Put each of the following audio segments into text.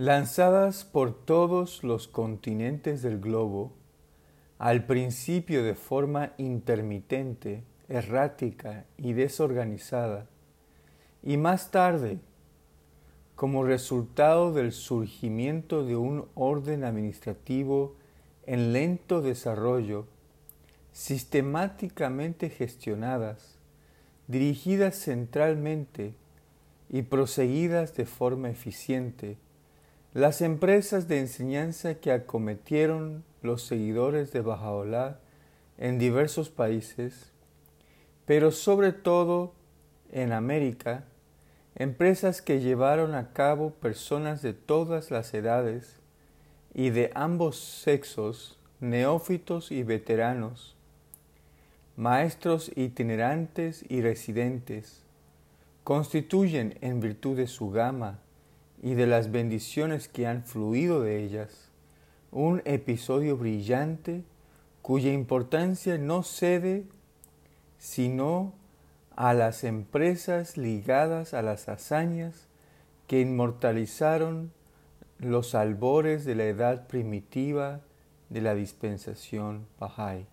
Lanzadas por todos los continentes del globo, al principio de forma intermitente, errática y desorganizada, y más tarde, como resultado del surgimiento de un orden administrativo en lento desarrollo, sistemáticamente gestionadas, dirigidas centralmente y proseguidas de forma eficiente, las empresas de enseñanza que acometieron los seguidores de Bajaola en diversos países, pero sobre todo en América, empresas que llevaron a cabo personas de todas las edades y de ambos sexos, neófitos y veteranos, maestros itinerantes y residentes, constituyen en virtud de su gama y de las bendiciones que han fluido de ellas, un episodio brillante cuya importancia no cede sino a las empresas ligadas a las hazañas que inmortalizaron los albores de la edad primitiva de la dispensación Bahá'í.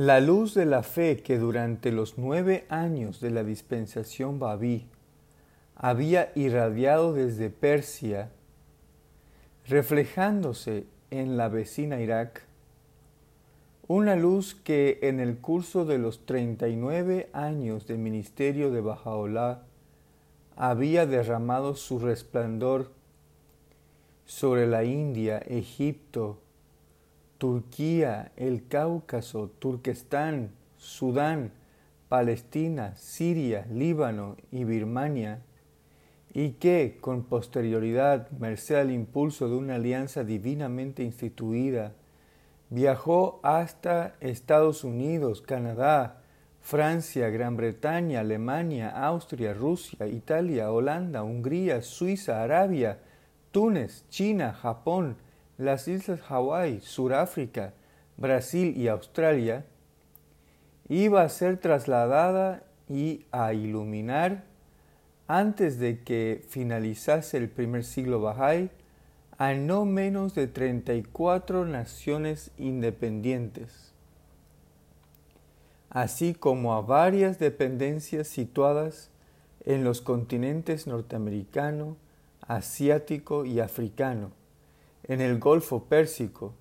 La luz de la fe que durante los nueve años de la dispensación Babí había irradiado desde Persia, reflejándose en la vecina Irak, una luz que en el curso de los 39 años del ministerio de Bajaola había derramado su resplandor sobre la India, Egipto, Turquía, el Cáucaso, Turquestán, Sudán, Palestina, Siria, Líbano y Birmania, y que, con posterioridad, merced al impulso de una alianza divinamente instituida, viajó hasta Estados Unidos, Canadá, Francia, Gran Bretaña, Alemania, Austria, Rusia, Italia, Holanda, Hungría, Suiza, Arabia, Túnez, China, Japón, las islas Hawái, Suráfrica, Brasil y Australia, iba a ser trasladada y a iluminar antes de que finalizase el primer siglo Bahá'í a no menos de 34 naciones independientes, así como a varias dependencias situadas en los continentes norteamericano, asiático y africano, en el Golfo Pérsico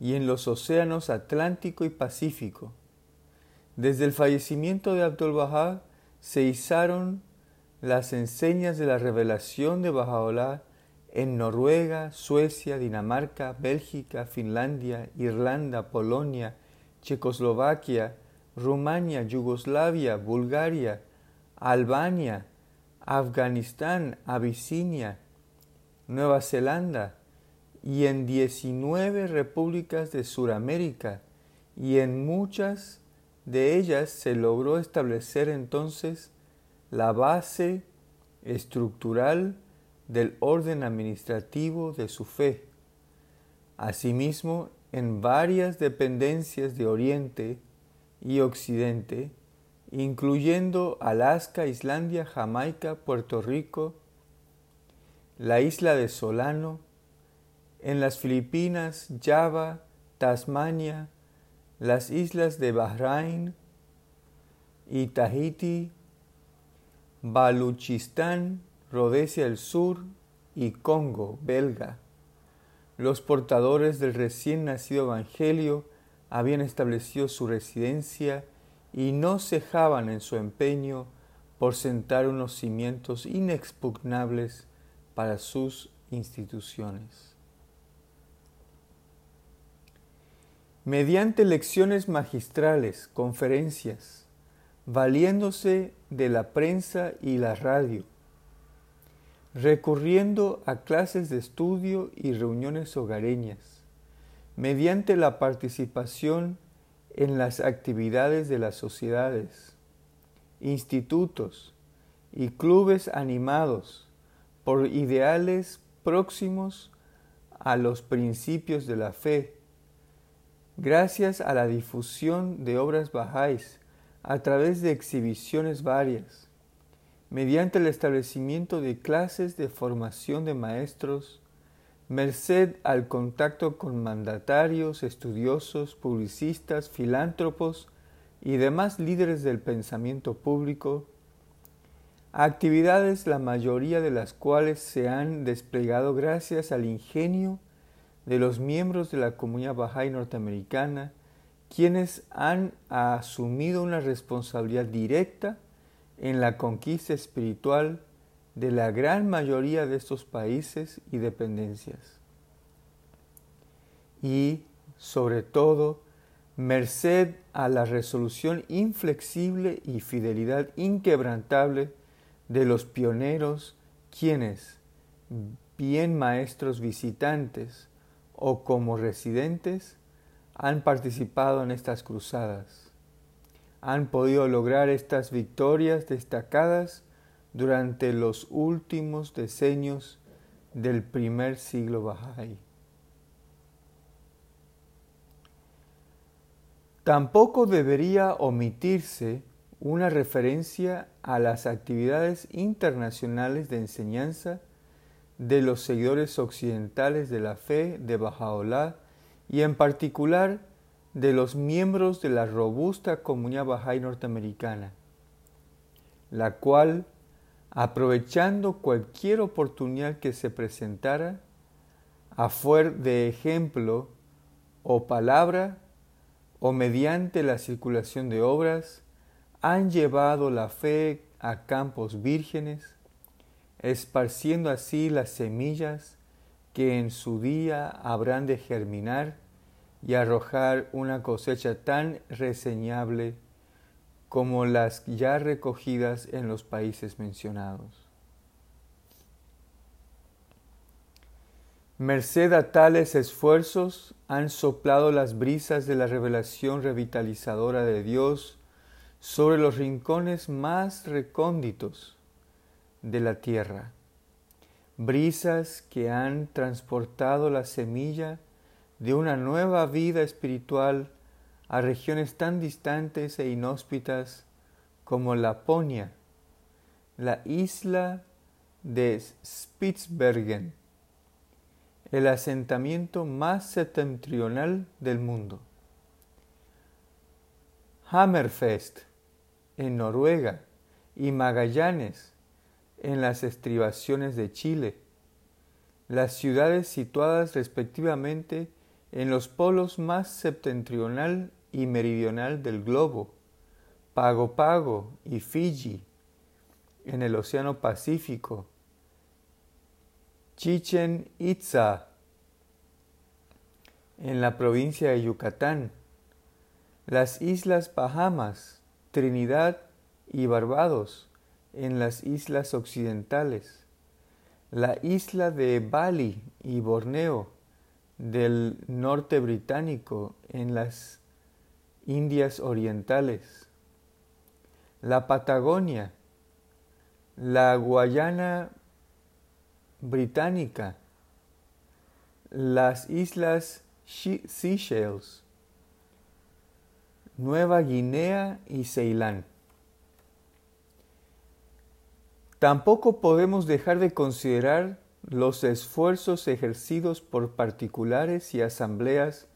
y en los océanos Atlántico y Pacífico. Desde el fallecimiento de Abdul Bahá se izaron las enseñas de la revelación de Bahá'u'lláh en Noruega, Suecia, Dinamarca, Bélgica, Finlandia, Irlanda, Polonia, Checoslovaquia, Rumania, Yugoslavia, Bulgaria, Albania, Afganistán, Abisinia, Nueva Zelanda y en 19 repúblicas de Suramérica y en muchas de ellas se logró establecer entonces la base estructural del orden administrativo de su fe. Asimismo, en varias dependencias de Oriente y Occidente, incluyendo Alaska, Islandia, Jamaica, Puerto Rico, la isla de Solano, en las Filipinas, Java, Tasmania, las islas de Bahrain y Tahiti, Baluchistán, Rhodesia del Sur y Congo belga. Los portadores del recién nacido Evangelio habían establecido su residencia y no cejaban en su empeño por sentar unos cimientos inexpugnables para sus instituciones. Mediante lecciones magistrales, conferencias, valiéndose de la prensa y la radio, recurriendo a clases de estudio y reuniones hogareñas, mediante la participación en las actividades de las sociedades, institutos y clubes animados por ideales próximos a los principios de la fe, gracias a la difusión de obras bajáis a través de exhibiciones varias, mediante el establecimiento de clases de formación de maestros, merced al contacto con mandatarios, estudiosos, publicistas, filántropos y demás líderes del pensamiento público, actividades la mayoría de las cuales se han desplegado gracias al ingenio de los miembros de la comunidad Bahá'í norteamericana, quienes han asumido una responsabilidad directa en la conquista espiritual de la gran mayoría de estos países y dependencias. Y, sobre todo, merced a la resolución inflexible y fidelidad inquebrantable de los pioneros, quienes, bien maestros visitantes o como residentes, han participado en estas cruzadas. Han podido lograr estas victorias destacadas durante los últimos decenios del primer siglo Bahá'í. Tampoco debería omitirse una referencia a las actividades internacionales de enseñanza de los seguidores occidentales de la fe de Bahá'u'lláh y en particular de los miembros de la robusta comunidad Bahá'í norteamericana, la cual, aprovechando cualquier oportunidad que se presentara, a fuer de ejemplo o palabra o mediante la circulación de obras, han llevado la fe a campos vírgenes, esparciendo así las semillas que en su día habrán de germinar y arrojar una cosecha tan reseñable como las ya recogidas en los países mencionados. Merced a tales esfuerzos han soplado las brisas de la revelación revitalizadora de Dios sobre los rincones más recónditos de la tierra, brisas que han transportado la semilla de una nueva vida espiritual a regiones tan distantes e inhóspitas como Laponia, la isla de Spitzbergen, el asentamiento más septentrional del mundo. Hammerfest en Noruega y Magallanes en las estribaciones de Chile, las ciudades situadas respectivamente en los polos más septentrional y meridional del globo, Pago Pago y Fiji, en el Océano Pacífico, Chichen Itza, en la provincia de Yucatán, las Islas Bahamas, Trinidad y Barbados, en las islas occidentales, la isla de Bali y Borneo del norte británico en las Indias Orientales, la Patagonia, la Guayana Británica, las Islas Seychelles, Nueva Guinea y Ceilán. Tampoco podemos dejar de considerar los esfuerzos ejercidos por particulares y asambleas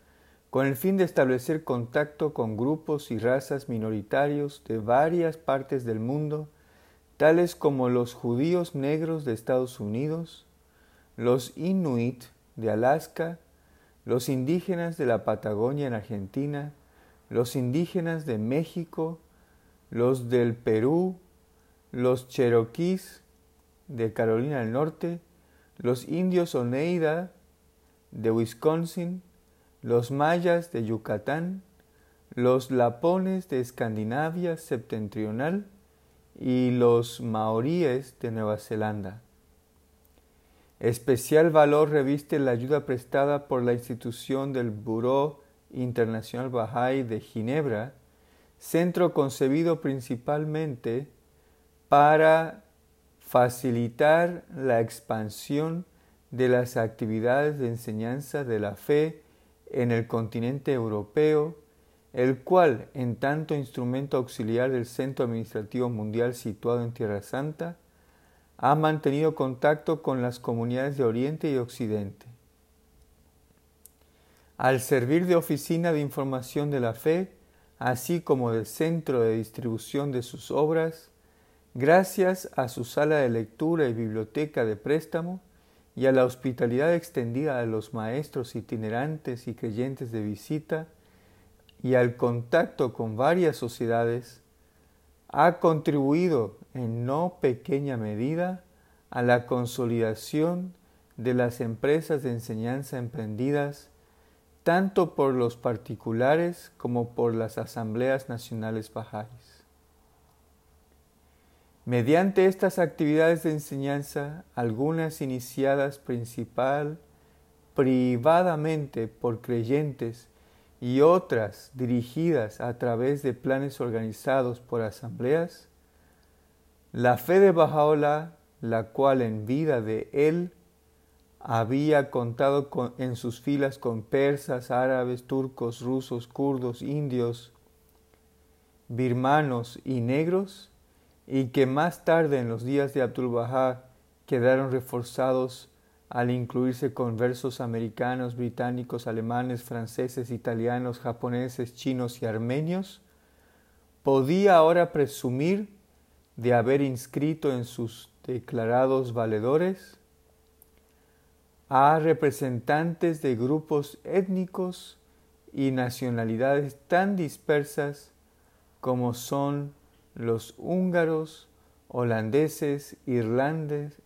con el fin de establecer contacto con grupos y razas minoritarios de varias partes del mundo, tales como los judíos negros de Estados Unidos, los inuit de Alaska, los indígenas de la Patagonia en Argentina, los indígenas de México, los del Perú, los cheroquíes de Carolina del Norte, los indios Oneida de Wisconsin, los mayas de Yucatán, los lapones de Escandinavia septentrional y los maoríes de Nueva Zelanda. Especial valor reviste la ayuda prestada por la institución del Buró Internacional Bahá'í de Ginebra, centro concebido principalmente para facilitar la expansión de las actividades de enseñanza de la fe en el continente europeo el cual, en tanto instrumento auxiliar del Centro Administrativo Mundial situado en Tierra Santa, ha mantenido contacto con las comunidades de Oriente y Occidente. Al servir de oficina de información de la fe, así como del centro de distribución de sus obras, gracias a su sala de lectura y biblioteca de préstamo, y a la hospitalidad extendida a los maestros itinerantes y creyentes de visita, y al contacto con varias sociedades, ha contribuido en no pequeña medida a la consolidación de las empresas de enseñanza emprendidas tanto por los particulares como por las asambleas nacionales bajáis. Mediante estas actividades de enseñanza, algunas iniciadas principal privadamente por creyentes y otras dirigidas a través de planes organizados por asambleas, la fe de Bajaola, la cual en vida de él había contado en sus filas con persas, árabes, turcos, rusos, kurdos, indios, birmanos y negros, y que más tarde en los días de Abdul Bahá quedaron reforzados al incluirse conversos americanos, británicos, alemanes, franceses, italianos, japoneses, chinos y armenios, podía ahora presumir de haber inscrito en sus declarados valedores a representantes de grupos étnicos y nacionalidades tan dispersas como son los húngaros, holandeses, irlandeses,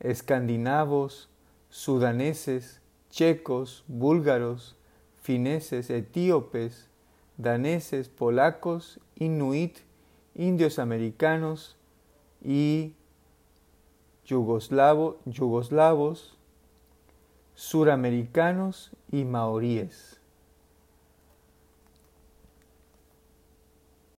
escandinavos, sudaneses, checos, búlgaros, fineses, etíopes, daneses, polacos, inuit, indios americanos y yugoslavos, suramericanos y maoríes.